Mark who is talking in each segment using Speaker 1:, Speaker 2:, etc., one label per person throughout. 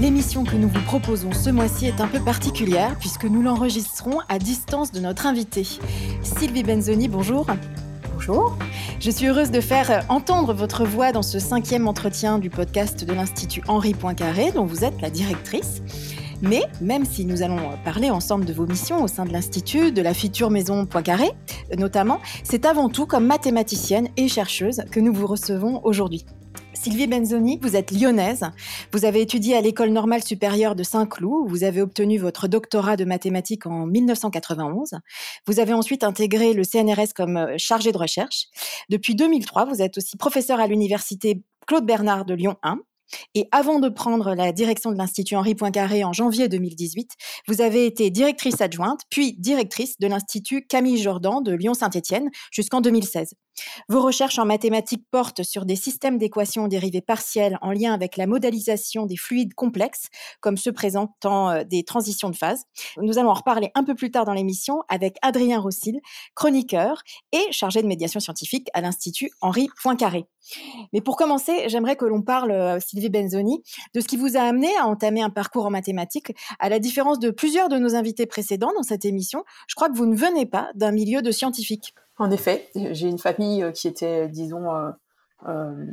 Speaker 1: L'émission que nous vous proposons ce mois-ci est un peu particulière puisque nous l'enregistrons à distance de notre invité. Sylvie Benzoni, bonjour.
Speaker 2: Bonjour.
Speaker 1: Je suis heureuse de faire entendre votre voix dans ce cinquième entretien du podcast de l'Institut Henri Poincaré, dont vous êtes la directrice. Mais même si nous allons parler ensemble de vos missions au sein de l'Institut, de la future maison Poincaré notamment, c'est avant tout comme mathématicienne et chercheuse que nous vous recevons aujourd'hui. Sylvie Benzoni, vous êtes lyonnaise. Vous avez étudié à l'École normale supérieure de Saint-Cloud. Vous avez obtenu votre doctorat de mathématiques en 1991. Vous avez ensuite intégré le CNRS comme euh, chargé de recherche. Depuis 2003, vous êtes aussi professeur à l'université Claude Bernard de Lyon 1. Et avant de prendre la direction de l'Institut Henri Poincaré en janvier 2018, vous avez été directrice adjointe, puis directrice de l'Institut Camille Jordan de Lyon-Saint-Étienne jusqu'en 2016. Vos recherches en mathématiques portent sur des systèmes d'équations dérivées partielles en lien avec la modélisation des fluides complexes, comme ceux présentant euh, des transitions de phase. Nous allons en reparler un peu plus tard dans l'émission avec Adrien Rossil, chroniqueur et chargé de médiation scientifique à l'Institut Henri Poincaré. Mais pour commencer, j'aimerais que l'on parle, euh, Sylvie Benzoni, de ce qui vous a amené à entamer un parcours en mathématiques. À la différence de plusieurs de nos invités précédents dans cette émission, je crois que vous ne venez pas d'un milieu de scientifiques.
Speaker 2: En effet, j'ai une famille euh, qui était, disons, euh, euh,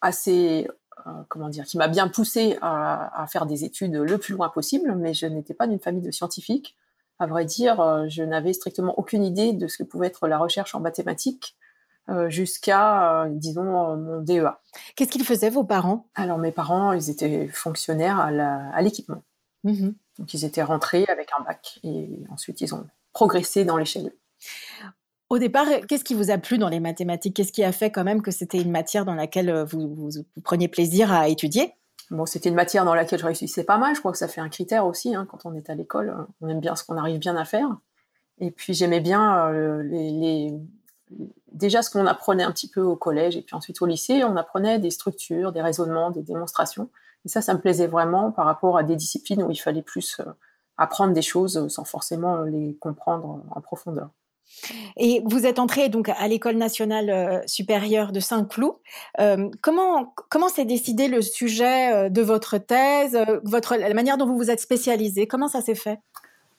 Speaker 2: assez, comment dire, qui m'a bien poussé à, faire des études le plus loin possible, mais je n'étais pas d'une famille de scientifiques. À vrai dire, je n'avais strictement aucune idée de ce que pouvait être la recherche en mathématiques jusqu'à, disons, mon DEA.
Speaker 1: Qu'est-ce qu'ils faisaient, vos parents?
Speaker 2: Alors, mes parents, ils étaient fonctionnaires à l'équipement. Mmh Donc, ils étaient rentrés avec un bac et ensuite, ils ont progressé dans l'échelle.
Speaker 1: Au départ, qu'est-ce qui vous a plu dans les mathématiques? Qu'est-ce qui a fait quand même que c'était une matière dans laquelle euh, vous, preniez plaisir à étudier?
Speaker 2: Bon, c'était une matière dans laquelle je réussissais pas mal. Je crois que ça fait un critère aussi. Hein, quand on est à l'école, on aime bien ce qu'on arrive bien à faire. Et puis j'aimais bien euh, les, déjà ce qu'on apprenait un petit peu au collège et puis ensuite au lycée, on apprenait des structures, des raisonnements, des démonstrations. Et ça, ça me plaisait vraiment par rapport à des disciplines où il fallait plus euh, apprendre des choses sans forcément les comprendre en profondeur.
Speaker 1: Et vous êtes entré donc à l'école nationale euh, supérieure de Saint-Cloud. Euh, comment comment s'est décidé le sujet euh, de votre thèse, votre la manière dont vous vous êtes spécialisé Comment ça s'est fait?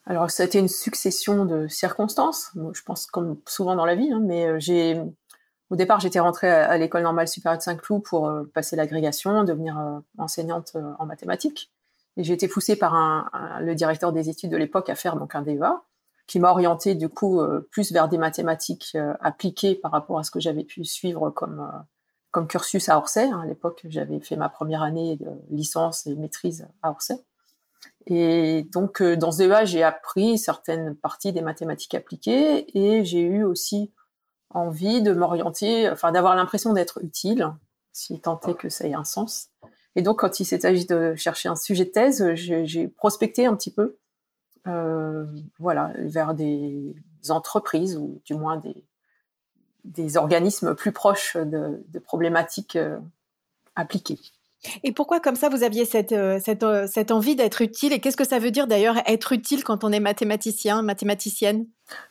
Speaker 2: Alors ça a été une succession de circonstances. je pense comme souvent dans la vie, hein, mais j'ai au départ j'étais rentrée à, l'école normale supérieure de Saint-Cloud pour passer l'agrégation, devenir enseignante en mathématiques. Et j'ai été poussée par le directeur des études de l'époque à faire donc un DEA qui m'a orienté du coup euh, plus vers des mathématiques euh, appliquées par rapport à ce que j'avais pu suivre comme euh, comme cursus à Orsay. Hein. À l'époque, j'avais fait ma première année de licence et maîtrise à Orsay. Et donc, dans ce DEA, j'ai appris certaines parties des mathématiques appliquées et j'ai eu aussi envie de m'orienter, enfin, d'avoir l'impression d'être utile, si tant est que ça ait un sens. Et donc, quand il s'est agi de chercher un sujet de thèse, j'ai prospecté un petit peu voilà, vers des entreprises ou du moins des, des organismes plus proches de, problématiques euh, appliquées.
Speaker 1: Et pourquoi comme ça vous aviez cette, euh, cette, cette envie d'être utile? Et qu'est-ce que ça veut dire d'ailleurs être utile quand on est mathématicien, mathématicienne?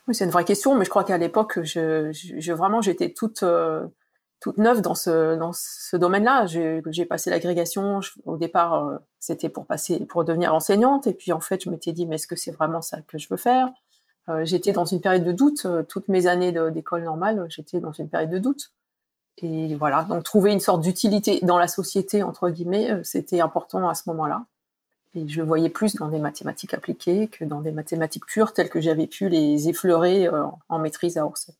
Speaker 2: Oui, c'est une vraie question, mais je crois qu'à l'époque, je, je, vraiment j'étais toute toute neuve dans ce domaine-là. J'ai passé l'agrégation. Au départ, euh, c'était pour devenir enseignante, et puis en fait, je m'étais dit mais est-ce que c'est vraiment ça que je veux faire? Euh, J'étais dans une période de doute. Euh, toutes mes années d'école normale, j'étais dans une période de doute. Et voilà, donc trouver une sorte d'utilité dans la société entre guillemets, c'était important à ce moment-là. Et je voyais plus dans des mathématiques appliquées que dans des mathématiques pures telles que j'avais pu les effleurer en maîtrise à Orsay.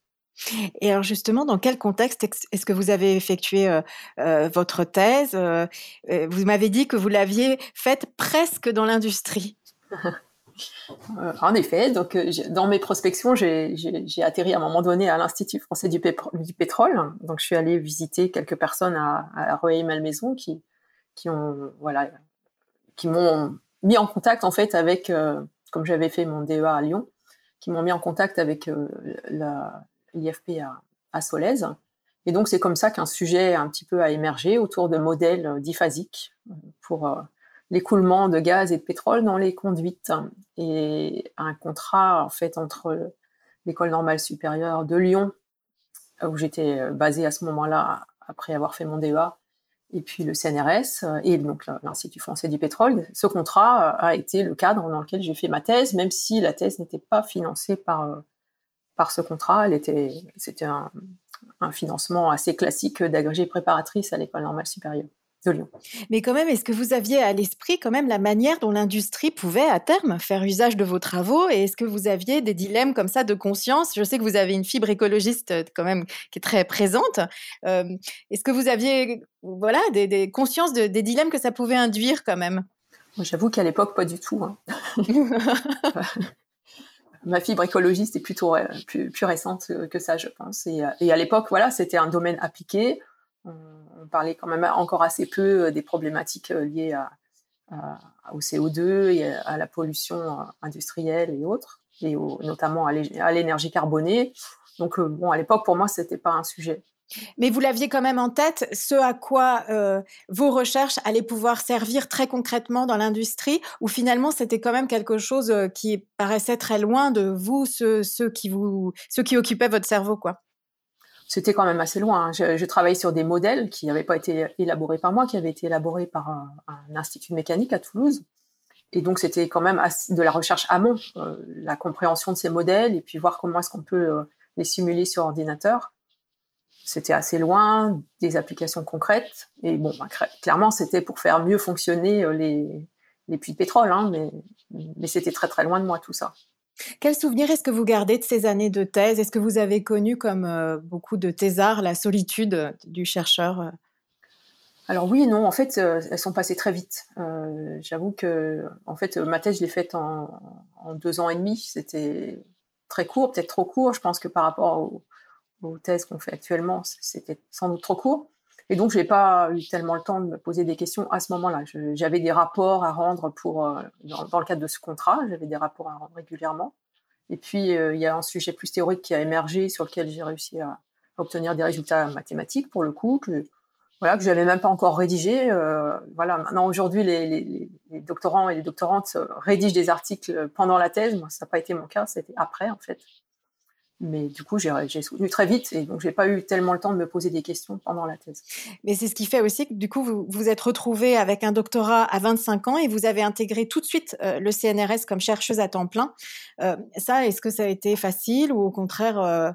Speaker 1: Et alors justement, dans quel contexte est-ce que vous avez effectué euh, euh, votre thèse euh, Vous m'avez dit que vous l'aviez faite presque dans l'industrie.
Speaker 2: en effet, donc dans mes prospections, j'ai atterri à un moment donné à l'Institut français du, pétrole. Donc je suis allée visiter quelques personnes à, à Rueil-Malmaison qui, m'ont mis en contact en fait avec, comme j'avais fait mon DEA à Lyon, qui m'ont mis en contact avec l'IFP à, à Solèze et donc, c'est comme ça qu'un sujet un petit peu a émergé autour de modèles euh, diphasiques euh, pour euh, l'écoulement de gaz et de pétrole dans les conduites et un contrat en fait entre l'école normale supérieure de Lyon où j'étais basée à ce moment-là après avoir fait mon DEA et puis le CNRS et donc l'Institut français du pétrole. Ce contrat a été le cadre dans lequel j'ai fait ma thèse, même si la thèse n'était pas financée par par ce contrat. Elle était, c'était un, un financement assez classique d'agrégée préparatrice à l'école normale supérieure de Lyon.
Speaker 1: Mais quand même, est-ce que vous aviez à l'esprit quand même la manière dont l'industrie pouvait à terme faire usage de vos travaux? Et est-ce que vous aviez des dilemmes comme ça de conscience? Je sais que vous avez une fibre écologiste euh, quand même qui est très présente. Euh, est-ce que vous aviez voilà des, consciences de, des dilemmes que ça pouvait induire quand même?
Speaker 2: J'avoue qu'à l'époque, pas du tout. Hein. ma fibre écologiste est plutôt euh, plus, récente que ça, je pense. Et, euh, à l'époque, voilà, c'était un domaine appliqué. On, parlait quand même encore assez peu euh, des problématiques liées au CO2 et à la pollution industrielle et autres, et notamment à l'énergie carbonée. Donc, bon, à l'époque, pour moi, c'était pas un sujet.
Speaker 1: Mais vous l'aviez quand même en tête, ce à quoi euh, vos recherches allaient pouvoir servir très concrètement dans l'industrie, ou finalement c'était quand même quelque chose euh, qui paraissait très loin de vous, ceux, qui vous, ceux qui occupaient votre cerveau, quoi?
Speaker 2: C'était quand même assez loin. Hein. Je, travaillais sur des modèles qui n'avaient pas été élaborés par moi, qui avaient été élaborés par un, institut de mécanique à Toulouse. Et donc c'était quand même de la recherche amont, euh, la compréhension de ces modèles, et puis voir comment est-ce qu'on peut les simuler sur ordinateur c'était assez loin des applications concrètes. Et bon, bah, clairement, c'était pour faire mieux fonctionner euh, les, les puits de pétrole, hein, mais, mais c'était très très loin de moi tout ça.
Speaker 1: Quel souvenir est-ce que vous gardez de ces années de thèse? Est-ce que vous avez connu, comme euh, beaucoup de thésards, la solitude du chercheur
Speaker 2: alors oui non, en fait, euh, elles sont passées très vite. J'avoue que, en fait, ma thèse, je l'ai faite en, en, deux ans et demi. C'était très court, peut-être trop court. Je pense que par rapport au, aux thèses qu'on fait actuellement, c'était sans doute trop court. Et donc, je n'ai pas eu tellement le temps de me poser des questions à ce moment-là. J'avais des rapports à rendre pour, euh, dans, le cadre de ce contrat, j'avais des rapports à rendre régulièrement. Et puis, euh, il y a un sujet plus théorique qui a émergé sur lequel j'ai réussi à, obtenir des résultats mathématiques, pour le coup, que, voilà, que je n'avais même pas encore rédigé. Euh, voilà, maintenant, aujourd'hui, les, les, les, doctorants et les doctorantes rédigent des articles pendant la thèse. Moi, ça n'a pas été mon cas, c'était après, en fait. Mais du coup, j'ai soutenu très vite et donc j'ai pas eu tellement le temps de me poser des questions pendant la thèse.
Speaker 1: Mais c'est ce qui fait aussi que du coup, vous vous êtes retrouvé avec un doctorat à 25 ans et vous avez intégré tout de suite euh, le CNRS comme chercheuse à temps plein. Euh, ça, est-ce que ça a été facile ou au contraire, euh,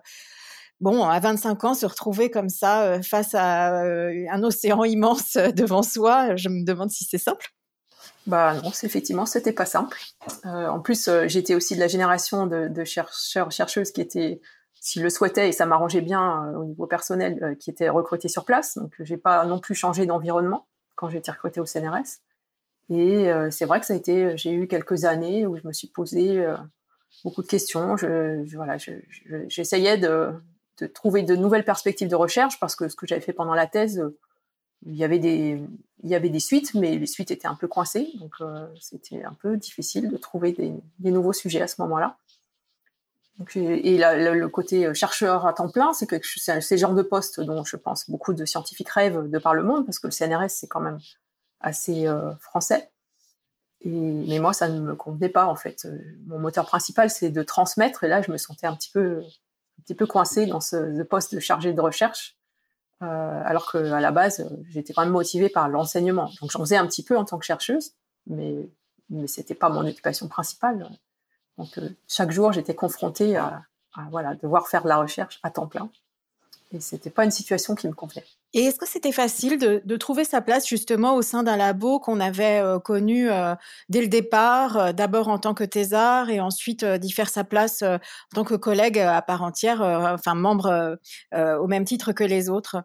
Speaker 1: bon, à 25 ans, se retrouver comme ça face à un océan immense devant soi, je me demande si c'est simple.
Speaker 2: Bah non, effectivement, c'était pas simple. Euh, en plus, euh, j'étais aussi de la génération de, de, chercheurs, chercheuses qui étaient, s'ils le souhaitaient, et ça m'arrangeait bien euh, au niveau personnel, euh, qui étaient recrutées sur place. Donc, j'ai pas non plus changé d'environnement quand j'ai été recrutée au CNRS. Et c'est vrai que ça a été, j'ai eu quelques années où je me suis posé beaucoup de questions. Je, je voilà, j'essayais de, de trouver de nouvelles perspectives de recherche parce que ce que j'avais fait pendant la thèse il y avait des il y avait des suites, mais les suites étaient un peu coincées, donc euh, c'était un peu difficile de trouver des, nouveaux sujets à ce moment-là. et le côté chercheur à temps plein, c'est que c'est ce genre de poste dont je pense beaucoup de scientifiques rêvent de par le monde, parce que le CNRS c'est quand même assez euh, français. Et, mais moi, ça ne me convenait pas en fait. Mon moteur principal, c'est de transmettre, et là, je me sentais un petit peu, un petit peu coincée dans ce, ce poste de chargé de recherche euh, alors qu'à la base, j'étais quand même motivée par l'enseignement. Donc j'en faisais un petit peu en tant que chercheuse, mais, mais ce n'était pas mon occupation principale. Donc euh, chaque jour, j'étais confrontée à, à, voilà, devoir faire de la recherche à temps plein. Et c'était pas une situation qui me convenait.
Speaker 1: Et est-ce que c'était facile de, trouver sa place justement au sein d'un labo qu'on avait euh, connu euh, dès le départ, euh, d'abord en tant que thésard et ensuite d'y faire sa place en tant que collègue à part entière, enfin membre au même titre que les autres?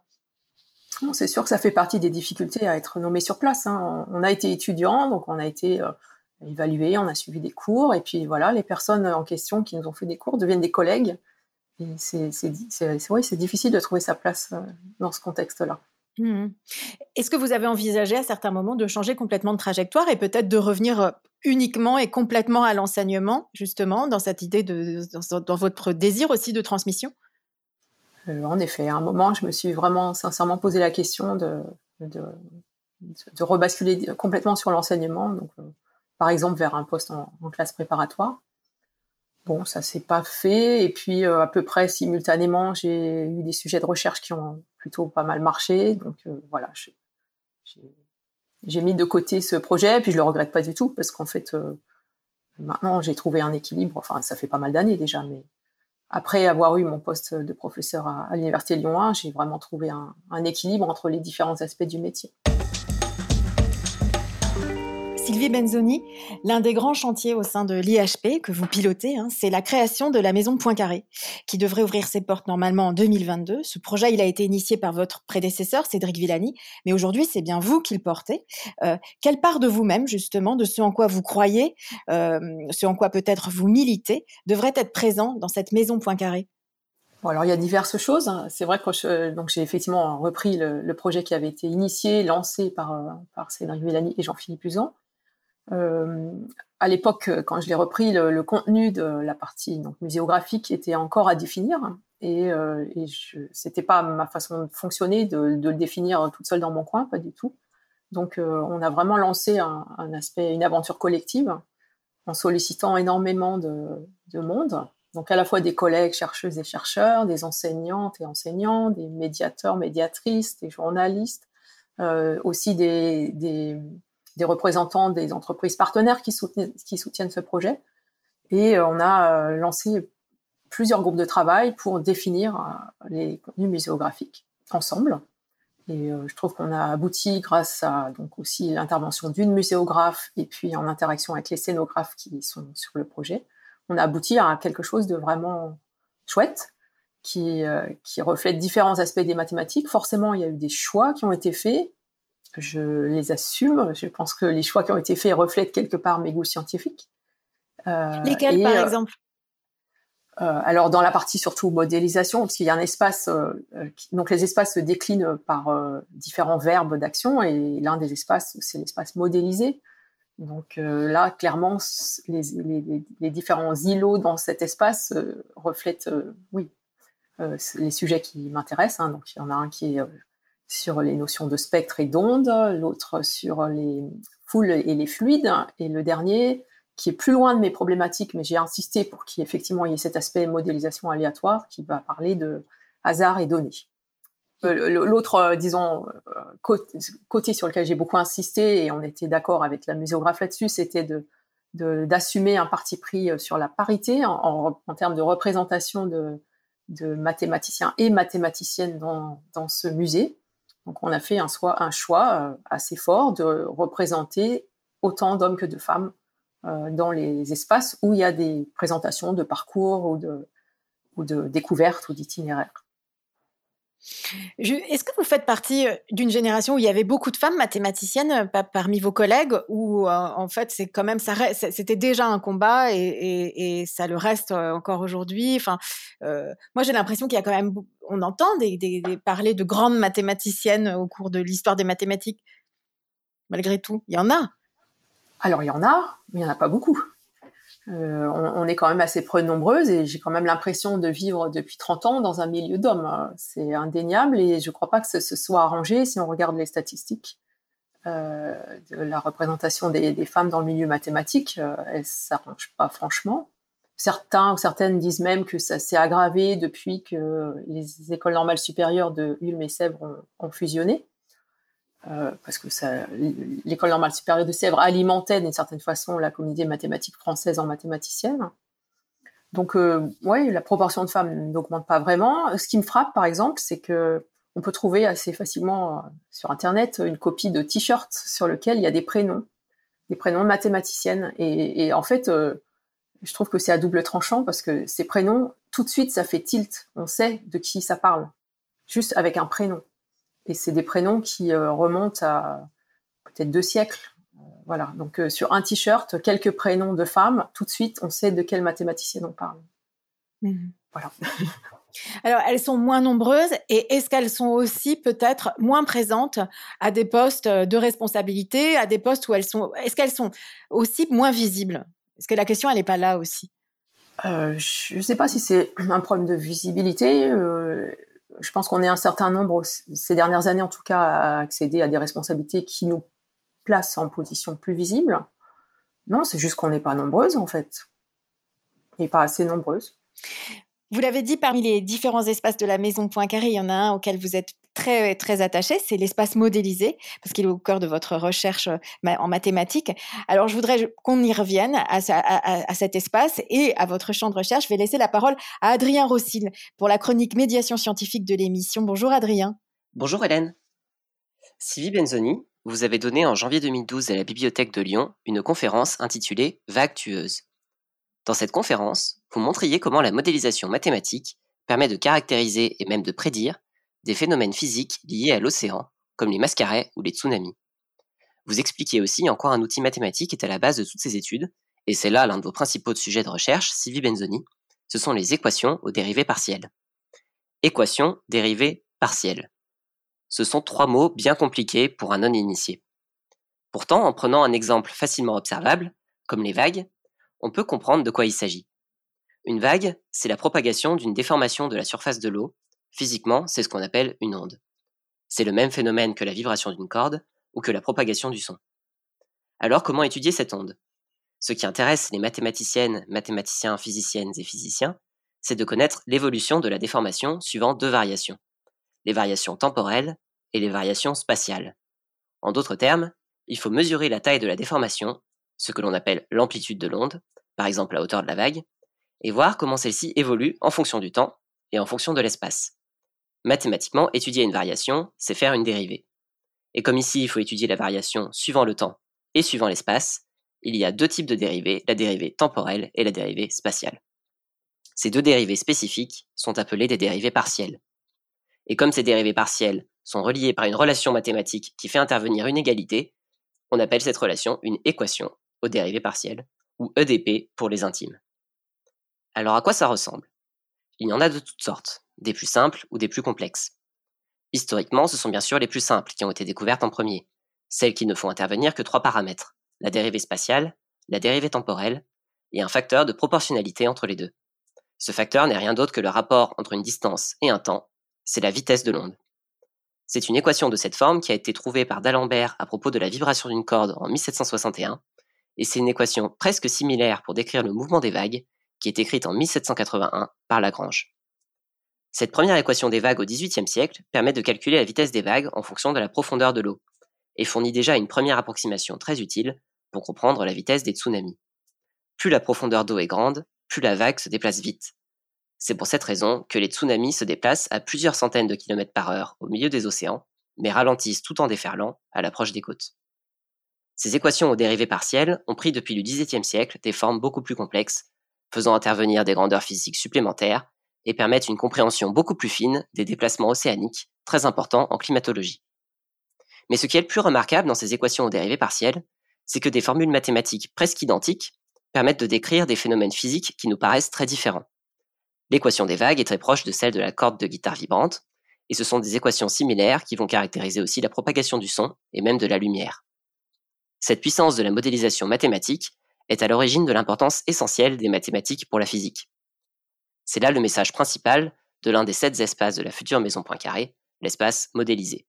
Speaker 2: C'est sûr que ça fait partie des difficultés à être nommé sur place. Hein. On a été étudiant, donc on a été évalué, on a suivi des cours, et puis voilà, les personnes en question qui nous ont fait des cours deviennent des collègues. Et c'est c'est difficile de trouver sa place dans ce contexte-là. Mmh
Speaker 1: Est-ce que vous avez envisagé à certains moments de changer complètement de trajectoire et peut-être de revenir uniquement et complètement à l'enseignement, justement, dans cette idée de, dans, votre désir aussi de transmission?
Speaker 2: Euh, En effet, à un moment, je me suis vraiment sincèrement posé la question de, de, rebasculer complètement sur l'enseignement, donc euh, par exemple vers un poste en, classe préparatoire. Bon, ça s'est pas fait, et puis euh, à peu près simultanément, j'ai eu des sujets de recherche qui ont plutôt pas mal marché, donc voilà, j'ai mis de côté ce projet, puis je le regrette pas du tout parce qu'en fait, euh, maintenant j'ai trouvé un équilibre. Enfin, ça fait pas mal d'années déjà, mais après avoir eu mon poste de professeur à, l'université Lyon 1, j'ai vraiment trouvé un équilibre entre les différents aspects du métier.
Speaker 1: Sylvie Benzoni, l'un des grands chantiers au sein de l'IHP que vous pilotez, hein, c'est la création de la maison Poincaré, qui devrait ouvrir ses portes normalement en 2022. Ce projet, il a été initié par votre prédécesseur, Cédric Villani, mais aujourd'hui, c'est bien vous qui le portez. Euh, quelle part de vous-même, justement, de ce en quoi vous croyez, euh, ce en quoi peut-être vous militez, devrait être présent dans cette maison Poincaré
Speaker 2: alors il y a diverses choses. Hein. C'est vrai que j'ai effectivement repris le, projet qui avait été initié, lancé par, euh, Cédric Villani et Jean-Philippe Usan. Euh, à l'époque, euh, quand je l'ai repris, le, contenu de la partie donc, muséographique était encore à définir. Et, euh, et c'était pas ma façon de fonctionner de, le définir toute seule dans mon coin, pas du tout. Donc, euh, on a vraiment lancé un, aspect, une aventure collective, en sollicitant énormément de, de, monde. Donc, à la fois des collègues chercheuses et chercheurs, des enseignantes et enseignants, des médiateurs, médiatrices, des journalistes, aussi des, des représentants des entreprises partenaires qui soutiennent, ce projet. Et euh, on a euh, lancé plusieurs groupes de travail pour définir euh, les contenus muséographiques ensemble. Et je trouve qu'on a abouti grâce à donc aussi l'intervention d'une muséographe et puis en interaction avec les scénographes qui sont sur le projet, on a abouti à quelque chose de vraiment chouette qui, qui reflète différents aspects des mathématiques. Forcément, il y a eu des choix qui ont été faits je les assume. Je pense que les choix qui ont été faits reflètent quelque part mes goûts scientifiques.
Speaker 1: Euh, Lesquels, par euh, exemple?
Speaker 2: euh, alors dans la partie surtout modélisation, parce qu'il y a un espace, donc les espaces se déclinent par différents verbes d'action, et l'un des espaces, c'est l'espace modélisé. Donc là, clairement, les, les, différents îlots dans cet espace reflètent, oui, les sujets qui m'intéressent. Hein. Donc il y en a un qui est sur les notions de spectre et d'onde, l'autre sur les foules et les fluides, et le dernier qui est plus loin de mes problématiques, mais j'ai insisté pour qu'il effectivement y ait cet aspect modélisation aléatoire qui va parler de hasard et données. Euh, l'autre, euh, disons, euh, côté sur lequel j'ai beaucoup insisté, et on était d'accord avec la muséographe là-dessus, c'était d'assumer un parti pris sur la parité en, termes de représentation de, de mathématiciens et mathématiciennes dans, dans ce musée. Donc on a fait un, un choix euh, assez fort de représenter autant d'hommes que de femmes euh, dans les espaces où il y a des présentations de parcours ou de découvertes ou d'itinéraires.
Speaker 1: Est-ce que vous faites partie euh, d'une génération où il y avait beaucoup de femmes mathématiciennes parmi vos collègues ou en fait c'est quand même c'était déjà un combat et, ça le reste encore aujourd'hui? Enfin, moi j'ai l'impression qu'il y a quand même on entend des, parler de grandes mathématiciennes au cours de l'histoire des mathématiques. Malgré tout, il y en a.
Speaker 2: Alors il y en a, mais il n'y en a pas beaucoup. Euh, on, est quand même assez peu nombreuses et j'ai quand même l'impression de vivre depuis 30 ans dans un milieu d'hommes. C'est indéniable et je ne crois pas que ce, se soit arrangé si on regarde les statistiques. Euh, de la représentation des, femmes dans le milieu mathématique, euh, elle s'arrange pas franchement. Certains ou certaines disent même que ça s'est aggravé depuis que les écoles normales supérieures de Ulm et Sèvres ont, fusionné. Euh, parce que l'école normale supérieure de Sèvres alimentait d'une certaine façon la communauté mathématique française en mathématicienne. Donc, euh, ouais, la proportion de femmes n'augmente pas vraiment. Ce qui me frappe, par exemple, c'est que on peut trouver assez facilement euh, sur Internet une copie de t-shirt sur lequel il y a des prénoms, des prénoms de mathématiciennes. Et, et en fait, euh, je trouve que c'est à double tranchant parce que ces prénoms, tout de suite, ça fait tilt. On sait de qui ça parle, juste avec un prénom. Et c'est des prénoms qui euh, remontent à peut-être deux siècles. Euh, voilà. Donc sur un t-shirt, quelques prénoms de femmes, tout de suite, on sait de quelle mathématicienne on parle.
Speaker 1: Mmh. Voilà. Alors, elles sont moins nombreuses et est-ce qu'elles sont aussi peut-être moins présentes à des postes de responsabilité, à des postes où elles sont, est-ce qu'elles sont aussi moins visibles? Est-ce que la question, elle n'est pas là aussi?
Speaker 2: Euh, Je ne sais pas si c'est un problème de visibilité. Euh, je pense qu'on est un certain nombre, ces dernières années en tout cas, à accéder à des responsabilités qui nous placent en position plus visible. Non, c'est juste qu'on n'est pas nombreuses en fait. Et pas assez nombreuses.
Speaker 1: Vous l'avez dit, parmi les différents espaces de la maison Poincaré, il y en a un auquel vous êtes très attaché, c'est l'espace modélisé, parce qu'il est au cœur de votre recherche euh, en mathématiques. Alors, je voudrais qu'on y revienne à, cet espace et à votre champ de recherche. Je vais laisser la parole à Adrien Rossil pour la chronique médiation scientifique de l'émission. Bonjour Adrien.
Speaker 3: Bonjour Hélène. Sylvie Benzoni, vous avez donné en janvier 2012 à la Bibliothèque de Lyon une conférence intitulée Vague. Dans cette conférence, vous montriez comment la modélisation mathématique permet de caractériser et même de prédire des phénomènes physiques liés à l'océan, comme les mascarets ou les tsunamis. Vous expliquiez aussi en quoi un outil mathématique est à la base de toutes ces études, et c'est là l'un de vos principaux sujets de recherche, Sylvie Benzoni, ce sont les équations aux dérivées partielles. Équations, dérivées, partielles. Ce sont trois mots bien compliqués pour un non-initié. Pourtant, en prenant un exemple facilement observable, comme les vagues, on peut comprendre de quoi il s'agit. Une vague, c'est la propagation d'une déformation de la surface de l'eau. Physiquement, c'est ce qu'on appelle une onde. C'est le même phénomène que la vibration d'une corde ou que la propagation du son. Alors comment étudier cette onde? Ce qui intéresse les mathématiciennes, mathématiciens, physiciennes et physiciens, c'est de connaître l'évolution de la déformation suivant deux variations. Les variations temporelles et les variations spatiales. En d'autres termes, il faut mesurer la taille de la déformation ce que l'on appelle l'amplitude de l'onde, par exemple la hauteur de la vague, et voir comment celle-ci évolue en fonction du temps et en fonction de l'espace. Mathématiquement, étudier une variation, c'est faire une dérivée. Et comme ici, il faut étudier la variation suivant le temps et suivant l'espace, il y a deux types de dérivées, la dérivée temporelle et la dérivée spatiale. Ces deux dérivées spécifiques sont appelées des dérivées partielles. Et comme ces dérivées partielles sont reliées par une relation mathématique qui fait intervenir une égalité, on appelle cette relation une équation aux dérivées partielles, ou EDP pour les intimes. Alors à quoi ça ressemble? Il y en a de toutes sortes, des plus simples ou des plus complexes. Historiquement, ce sont bien sûr les plus simples qui ont été découvertes en premier, celles qui ne font intervenir que trois paramètres, la dérivée spatiale, la dérivée temporelle, et un facteur de proportionnalité entre les deux. Ce facteur n'est rien d'autre que le rapport entre une distance et un temps, c'est la vitesse de l'onde. C'est une équation de cette forme qui a été trouvée par D'Alembert à propos de la vibration d'une corde en 1761 et c'est une équation presque similaire pour décrire le mouvement des vagues, qui est écrite en 1781 par Lagrange. Cette première équation des vagues au XVIIIe siècle permet de calculer la vitesse des vagues en fonction de la profondeur de l'eau, et fournit déjà une première approximation très utile pour comprendre la vitesse des tsunamis. Plus la profondeur d'eau est grande, plus la vague se déplace vite. C'est pour cette raison que les tsunamis se déplacent à plusieurs centaines de kilomètres par heure au milieu des océans, mais ralentissent tout en déferlant à l'approche des côtes. Ces équations aux dérivées partielles ont pris depuis le XVIIe siècle des formes beaucoup plus complexes, faisant intervenir des grandeurs physiques supplémentaires et permettent une compréhension beaucoup plus fine des déplacements océaniques, très importants en climatologie. Mais ce qui est le plus remarquable dans ces équations aux dérivées partielles, c'est que des formules mathématiques presque identiques permettent de décrire des phénomènes physiques qui nous paraissent très différents. L'équation des vagues est très proche de celle de la corde de guitare vibrante, et ce sont des équations similaires qui vont caractériser aussi la propagation du son et même de la lumière. Cette puissance de la modélisation mathématique est à l'origine de l'importance essentielle des mathématiques pour la physique. C'est là le message principal de l'un des sept espaces de la future maison Poincaré, l'espace modélisé.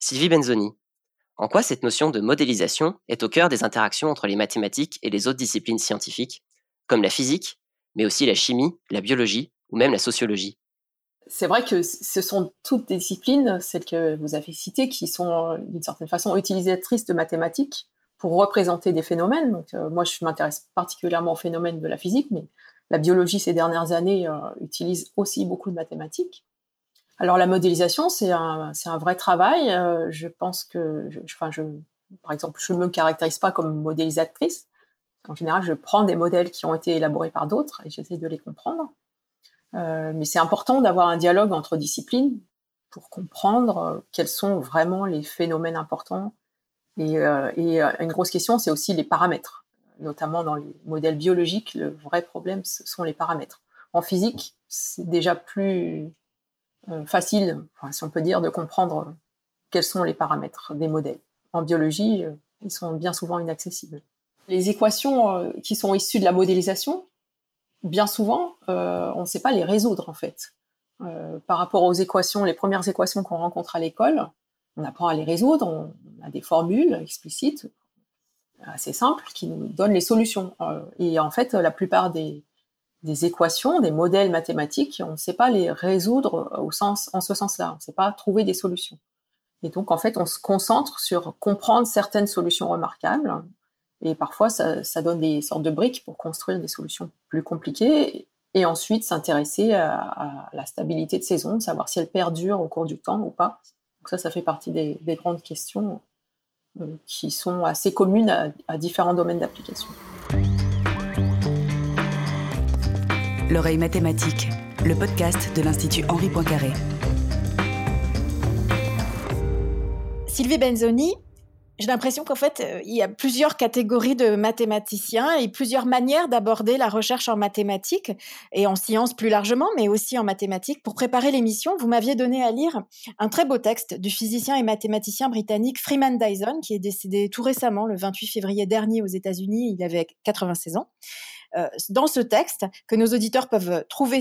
Speaker 3: Sylvie Benzoni, en quoi cette notion de modélisation est au cœur des interactions entre les mathématiques et les autres disciplines scientifiques, comme la physique, mais aussi la chimie, la biologie ou même la sociologie?
Speaker 2: C'est vrai que ce sont toutes des disciplines, celles que vous avez citées, qui sont d'une certaine façon utilisatrices de mathématiques pour représenter des phénomènes. Euh, moi, je m'intéresse particulièrement aux phénomènes de la physique, mais la biologie ces dernières années euh, utilise aussi beaucoup de mathématiques. Alors, la modélisation, c'est un, vrai travail. Euh, je pense que, je, enfin, je, par exemple, je ne me caractérise pas comme modélisatrice. En général, je prends des modèles qui ont été élaborés par d'autres et j'essaie de les comprendre. Euh, mais c'est important d'avoir un dialogue entre disciplines pour comprendre quels sont vraiment les phénomènes importants et une grosse question, c'est aussi les paramètres. Notamment dans les modèles biologiques, le vrai problème, ce sont les paramètres. En physique, c'est déjà plus facile, si on peut dire, de comprendre quels sont les paramètres des modèles. En biologie, ils sont bien souvent inaccessibles. Les équations qui sont issues de la modélisation, bien souvent, on ne sait pas les résoudre en fait. Euh, par rapport aux équations, les premières équations qu'on rencontre à l'école, on apprend à les résoudre, on, a des formules explicites assez simples qui nous donnent les solutions. Euh, et en fait, la plupart des, équations, des modèles mathématiques, on ne sait pas les résoudre au sens, en ce sens-là. On ne sait pas trouver des solutions. Et donc, en fait, on se concentre sur comprendre certaines solutions remarquables. Et parfois, ça, donne des sortes de briques pour construire des solutions plus compliquées et ensuite s'intéresser à, la stabilité de ces ondes, savoir si elles perdurent au cours du temps ou pas. Donc ça, ça fait partie des, grandes questions euh, qui sont assez communes à, différents domaines d'application.
Speaker 4: L'oreille mathématique, le podcast de l'Institut Henri Poincaré.
Speaker 1: Sylvie Benzoni, j'ai l'impression qu'en fait, euh, il y a plusieurs catégories de mathématiciens et plusieurs manières d'aborder la recherche en mathématiques et en sciences plus largement, mais aussi en mathématiques. Pour préparer l'émission, vous m'aviez donné à lire un très beau texte du physicien et mathématicien britannique Freeman Dyson, qui est décédé tout récemment, le 28 février dernier aux États-Unis. Il avait 96 ans. Euh, dans ce texte que nos auditeurs peuvent trouver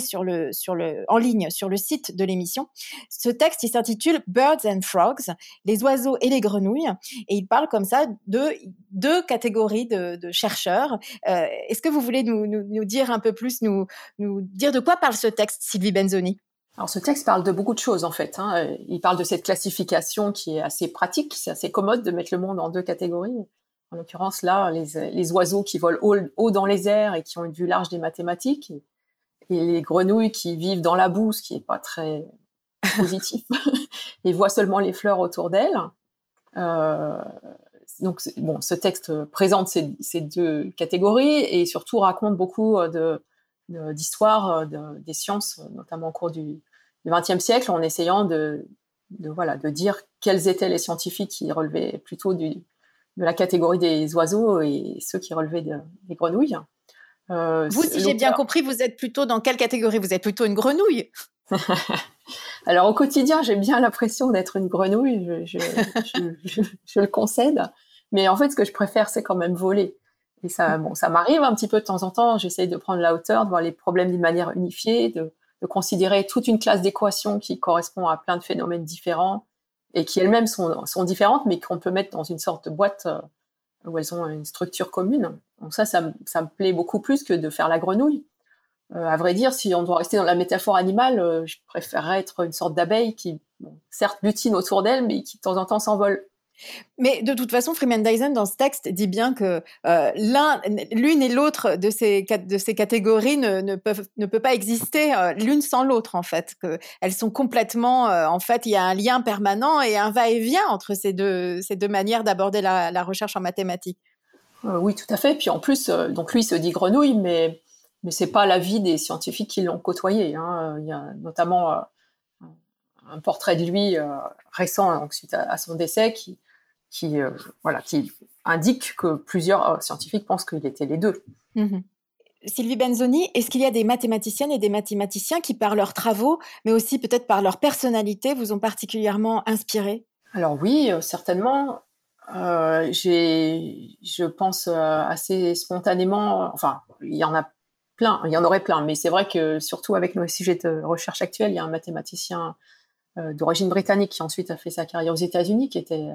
Speaker 1: en ligne sur le site de l'émission. Ce texte, il s'intitule Birds and Frogs, les oiseaux et les grenouilles, et il parle comme ça de deux catégories de, chercheurs. Euh, est-ce que vous voulez nous, dire un peu plus, nous, dire de quoi parle ce texte, Sylvie Benzoni?
Speaker 2: Alors ce texte parle de beaucoup de choses en fait. Hein. Il parle de cette classification qui est assez pratique, c'est assez commode de mettre le monde en deux catégories. En l'occurrence, là, les, oiseaux qui volent haut, dans les airs et qui ont une vue large des mathématiques, et, les grenouilles qui vivent dans la boue, ce qui n'est pas très positif, et voient seulement les fleurs autour d'elles. Euh, donc, bon, ce texte présente ces, deux catégories et surtout raconte beaucoup de, d'histoires des sciences, notamment au cours du XXe siècle, en essayant de, de, voilà, de dire quels étaient les scientifiques qui relevaient plutôt du, de la catégorie des oiseaux et ceux qui relevaient des grenouilles.
Speaker 1: Euh, vous, si j'ai bien compris, vous êtes plutôt dans quelle catégorie? Vous êtes plutôt une grenouille?
Speaker 2: Alors au quotidien, j'ai bien l'impression d'être une grenouille, je, je, le concède. Mais en fait, ce que je préfère, c'est quand même voler. Et ça, bon, ça m'arrive un petit peu de temps en temps. J'essaye de prendre la hauteur, de voir les problèmes d'une manière unifiée, de, de considérer toute une classe d'équations qui correspond à plein de phénomènes différents et qui elles-mêmes sont, différentes, mais qu'on peut mettre dans une sorte de boîte euh, où elles ont une structure commune. Donc ça, ça, ça me plaît beaucoup plus que de faire la grenouille. Euh, à vrai dire, si on doit rester dans la métaphore animale, euh, je préférerais être une sorte d'abeille qui, certes, butine autour d'elle, mais qui de temps en temps s'envole.
Speaker 1: Mais de toute façon, Freeman Dyson, dans ce texte, dit bien que euh, l'un, l'une et l'autre de ces, de ces catégories ne, ne, peuvent, ne peut pas exister euh, l'une sans l'autre, en fait. Elles sont complètement, euh, en fait, il y a un lien permanent et un va-et-vient entre ces deux, ces deux manières d'aborder la, recherche en mathématiques.
Speaker 2: oui, tout à fait. Puis en plus, donc lui se dit grenouille, mais, mais c'est pas l'avis des scientifiques qui l'ont côtoyé. Hein. Il y a notamment un portrait de lui récent, suite à son décès, qui, qui, euh, voilà, qui indique que plusieurs euh, scientifiques pensent qu'il était les deux.
Speaker 1: Mhm. Sylvie Benzoni, est-ce qu'il y a des mathématiciennes et des mathématiciens qui, par leurs travaux, mais aussi peut-être par leur personnalité, vous ont particulièrement inspiré?
Speaker 2: Alors oui, euh, certainement. Euh, je pense assez spontanément, enfin, il y en a plein, il y en aurait plein, mais c'est vrai que surtout avec nos sujets de recherche actuels, il y a un mathématicien d'origine britannique qui ensuite a fait sa carrière aux États-Unis, qui était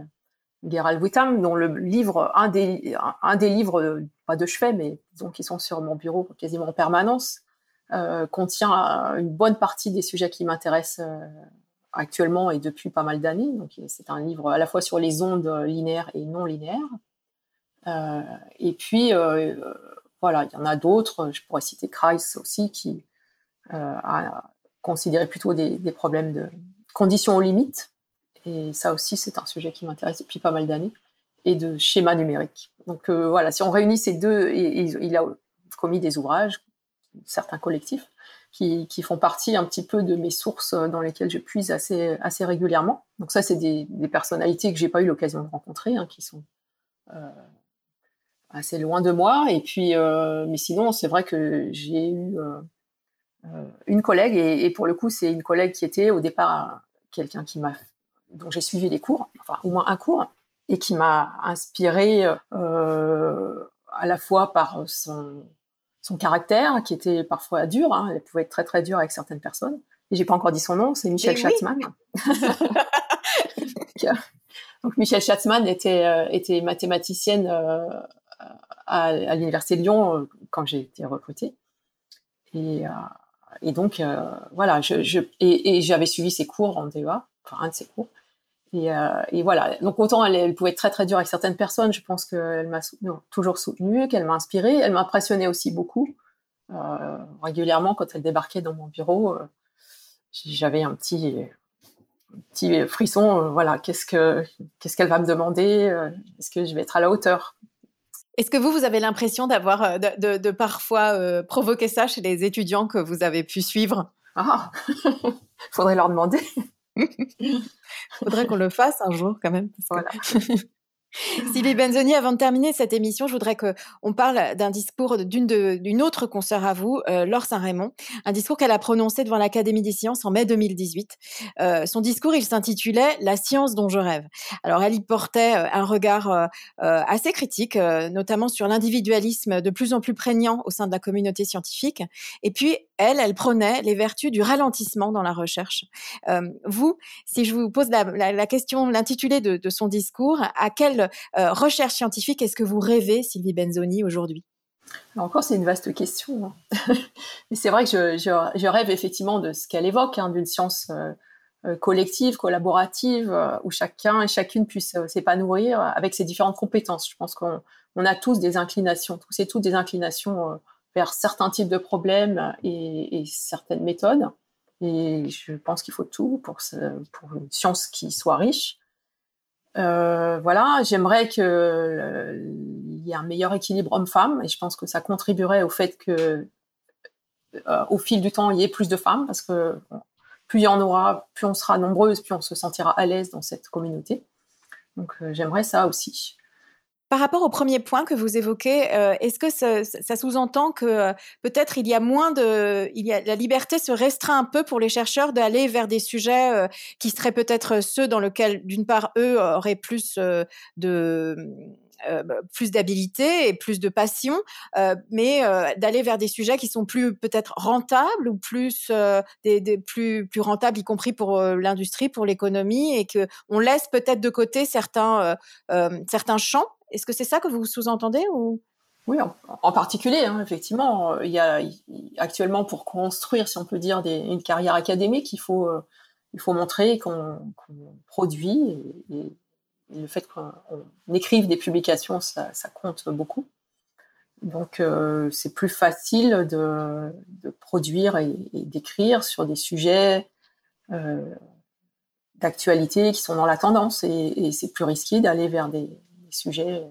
Speaker 2: Gerald Witham, dont le livre, un des, un des livres, pas de chevet, mais disons qui sont sur mon bureau quasiment en permanence, euh, contient une bonne partie des sujets qui m'intéressent euh, actuellement et depuis pas mal d'années. Donc c'est un livre à la fois sur les ondes linéaires et non linéaires. Euh, et puis voilà, il y en a d'autres. Je pourrais citer Kreis aussi, qui a considéré plutôt des, des problèmes de conditions aux limites et ça aussi, c'est un sujet qui m'intéresse depuis pas mal d'années, et de schéma numérique. Donc euh, voilà, si on réunit ces deux, il a commis des ouvrages, certains collectifs, qui, qui, font partie un petit peu de mes sources dans lesquelles je puise assez, assez régulièrement. Donc ça, c'est des, personnalités que j'ai pas eu l'occasion de rencontrer, hein, qui sont euh, assez loin de moi. Et puis, euh, mais sinon, c'est vrai que j'ai eu euh, euh, une collègue, et, pour le coup, c'est une collègue qui était au départ quelqu'un qui m'a, dont j'ai suivi les cours, enfin au moins un cours, et qui m'a inspiré euh, à la fois par son, son caractère, qui était parfois dur, hein, elle pouvait être très très dure avec certaines personnes. Et j'ai pas encore dit son nom, c'est Michel
Speaker 1: Eh
Speaker 2: Schatzman. donc, donc, Michel Schatzman était, euh, était mathématicienne euh, à, à l'université de Lyon euh, quand j'ai été recrutée. Et, euh, et donc voilà, je, je et, et j'avais suivi ses cours en DEA, enfin un de ses cours. Et, euh, et, voilà. Donc autant elle, elle, pouvait être très très dure avec certaines personnes, je pense qu'elle m'a soutenu, toujours soutenue, qu'elle m'a inspirée. Elle m'impressionnait aussi beaucoup. Euh, régulièrement, quand elle débarquait dans mon bureau, euh, j'avais un petit, un petit frisson. voilà, qu'est-ce que qu'est-ce qu'elle va me demander Est-ce que je vais être à la hauteur?
Speaker 1: Est-ce que vous, vous avez l'impression d'avoir de, de, de, parfois provoquer ça chez les étudiants que vous avez pu suivre?
Speaker 2: Ah, faudrait leur demander.
Speaker 1: Faudrait qu'on le fasse un jour quand même. Parce que... voilà. Sylvie Benzoni, avant de terminer cette émission, je voudrais qu'on parle d'un discours d'une autre consoeur à vous, euh, Laure Saint-Raymond, un discours qu'elle a prononcé devant l'Académie des sciences en mai 2018. Euh, son discours, il s'intitulait La science dont je rêve. Alors, elle y portait euh, un regard euh, assez critique, notamment sur l'individualisme de plus en plus prégnant au sein de la communauté scientifique. Et puis, elle, elle prenait les vertus du ralentissement dans la recherche. Euh, vous, si je vous pose la, question, l'intitulé de, son discours, à quelle euh, recherche scientifique est-ce que vous rêvez, Sylvie Benzoni, aujourd'hui?
Speaker 2: Encore, c'est une vaste question. Hein. Mais c'est vrai que je, rêve effectivement de ce qu'elle évoque, hein, d'une science euh, collective, collaborative, où chacun et chacune puisse s'épanouir avec ses différentes compétences. Je pense qu'on on a tous des inclinations, tous et toutes des inclinations vers certains types de problèmes et, certaines méthodes. Et je pense qu'il faut tout pour, pour une science qui soit riche. Euh, voilà, j'aimerais que euh, y ait un meilleur équilibre homme-femme et je pense que ça contribuerait au fait que euh, au fil du temps il y ait plus de femmes parce que plus il y en aura, plus on sera nombreuses, plus on se sentira à l'aise dans cette communauté. Donc j'aimerais ça aussi.
Speaker 1: Par rapport au premier point que vous évoquez, euh, est-ce que ça, sous-entend que euh, peut-être il y a moins de, il y a la liberté se restreint un peu pour les chercheurs d'aller vers des sujets euh, qui seraient peut-être ceux dans lesquels, d'une part, eux auraient plus de plus d'habilité et plus de passion, euh, mais euh, d'aller vers des sujets qui sont plus peut-être rentables ou plus euh, plus rentables, y compris pour euh, l'industrie, pour l'économie, et que on laisse peut-être de côté certains certains champs. Est-ce que c'est ça que vous sous-entendez ou?
Speaker 2: Oui, en, particulier, hein, effectivement, il y a actuellement pour construire, si on peut dire, une carrière académique, il faut euh, il faut montrer qu'on qu produit et, le fait qu'on écrive des publications, ça, compte beaucoup. Donc euh, c'est plus facile de, produire et, d'écrire sur des sujets euh, d'actualité qui sont dans la tendance et, c'est plus risqué d'aller vers des, des sujets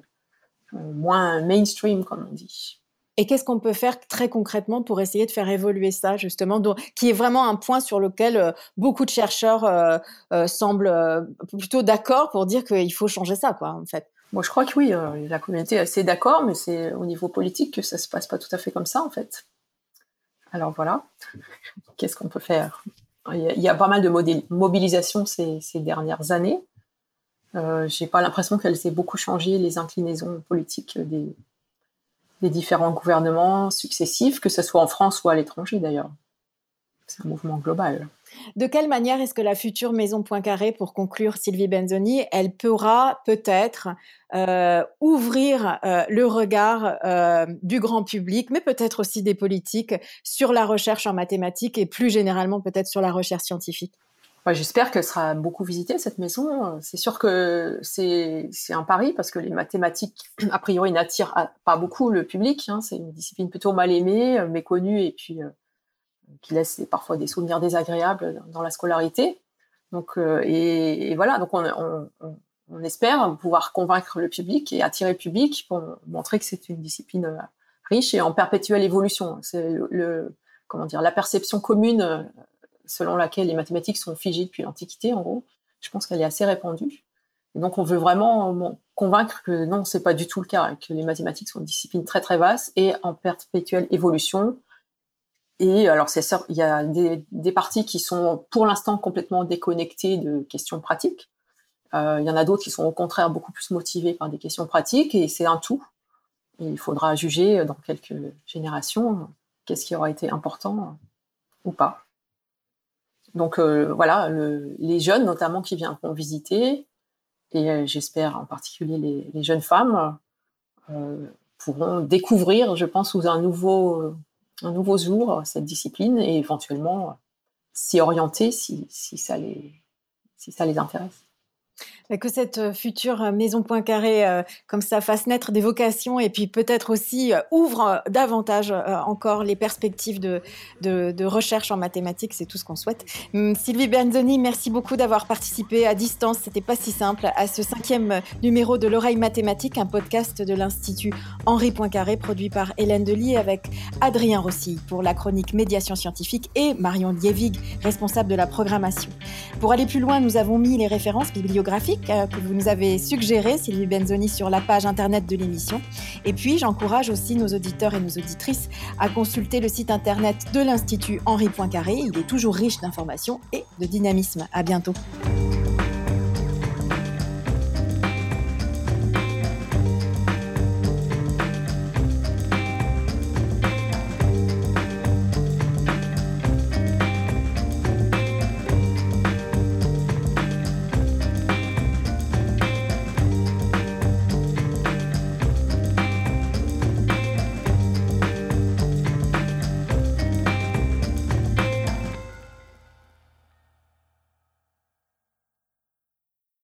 Speaker 2: moins mainstream, comme on dit.
Speaker 1: Et qu'est-ce qu'on peut faire très concrètement pour essayer de faire évoluer ça, justement, qui est vraiment un point sur lequel euh, beaucoup de chercheurs euh, euh, semblent plutôt d'accord pour dire qu'il faut changer ça, quoi, en fait
Speaker 2: Moi, je crois que oui, la communauté est assez d'accord, mais c'est au niveau politique que ça se passe pas tout à fait comme ça, en fait. Alors voilà, qu'est-ce qu'on peut faire? Il y, a, pas mal de mobilisation ces, ces dernières années. Euh, j'ai pas l'impression qu'elle s'est beaucoup changé les inclinaisons politiques des, des, différents gouvernements successifs, que ce soit en France ou à l'étranger d'ailleurs. C'est un mouvement global.
Speaker 1: De quelle manière est-ce que la future Maison Poincaré, pour conclure Sylvie Benzoni, elle pourra peut-être euh, ouvrir euh, le regard euh, du grand public, mais peut-être aussi des politiques, sur la recherche en mathématiques et plus généralement peut-être sur la recherche scientifique?
Speaker 2: J'espère qu'elle sera beaucoup visitée, cette maison. C'est sûr que c'est un pari parce que les mathématiques, a priori, n'attirent pas beaucoup le public. Hein. C'est une discipline plutôt mal aimée, méconnue et puis euh, qui laisse parfois des souvenirs désagréables dans la scolarité. Donc, euh, et, voilà, donc on, espère pouvoir convaincre le public et attirer le public pour montrer que c'est une discipline riche et en perpétuelle évolution. C'est le comment dire, la perception commune selon laquelle les mathématiques sont figées depuis l'Antiquité, en gros. Je pense qu'elle est assez répandue. Et donc, on veut vraiment convaincre que non, c'est pas du tout le cas, que les mathématiques sont une discipline très très vaste et en perpétuelle évolution. Et alors, il y a des, des, parties qui sont pour l'instant complètement déconnectées de questions pratiques. Euh, il y en a d'autres qui sont au contraire beaucoup plus motivées par des questions pratiques et c'est un tout. Et il faudra juger dans quelques générations qu'est-ce qui aura été important ou pas. Donc euh, voilà, le, les jeunes notamment qui viendront visiter, et euh, j'espère en particulier les, jeunes femmes, euh, pourront découvrir, je pense, sous un nouveau, jour cette discipline et éventuellement s'y orienter si, si, si ça les intéresse
Speaker 1: que cette euh, future euh, maison Poincaré, euh, comme ça, fasse naître des vocations et puis peut-être aussi ouvre davantage encore les perspectives de, de, recherche en mathématiques. C'est tout ce qu'on souhaite. Hum, Sylvie Benzoni, merci beaucoup d'avoir participé à distance. C'était pas si simple à ce cinquième numéro de l'oreille mathématique, un podcast de l'Institut Henri Poincaré produit par Hélène Delis avec Adrien Rossi pour la chronique médiation scientifique et Marion Lievig, responsable de la programmation. Pour aller plus loin, nous avons mis les références bibliographiques euh, que vous nous avez suggéré, Sylvie Benzoni, sur la page internet de l'émission. Et puis, j'encourage aussi nos auditeurs et nos auditrices à consulter le site internet de l'Institut Henri Poincaré. Il est toujours riche d'informations et de dynamisme. À bientôt.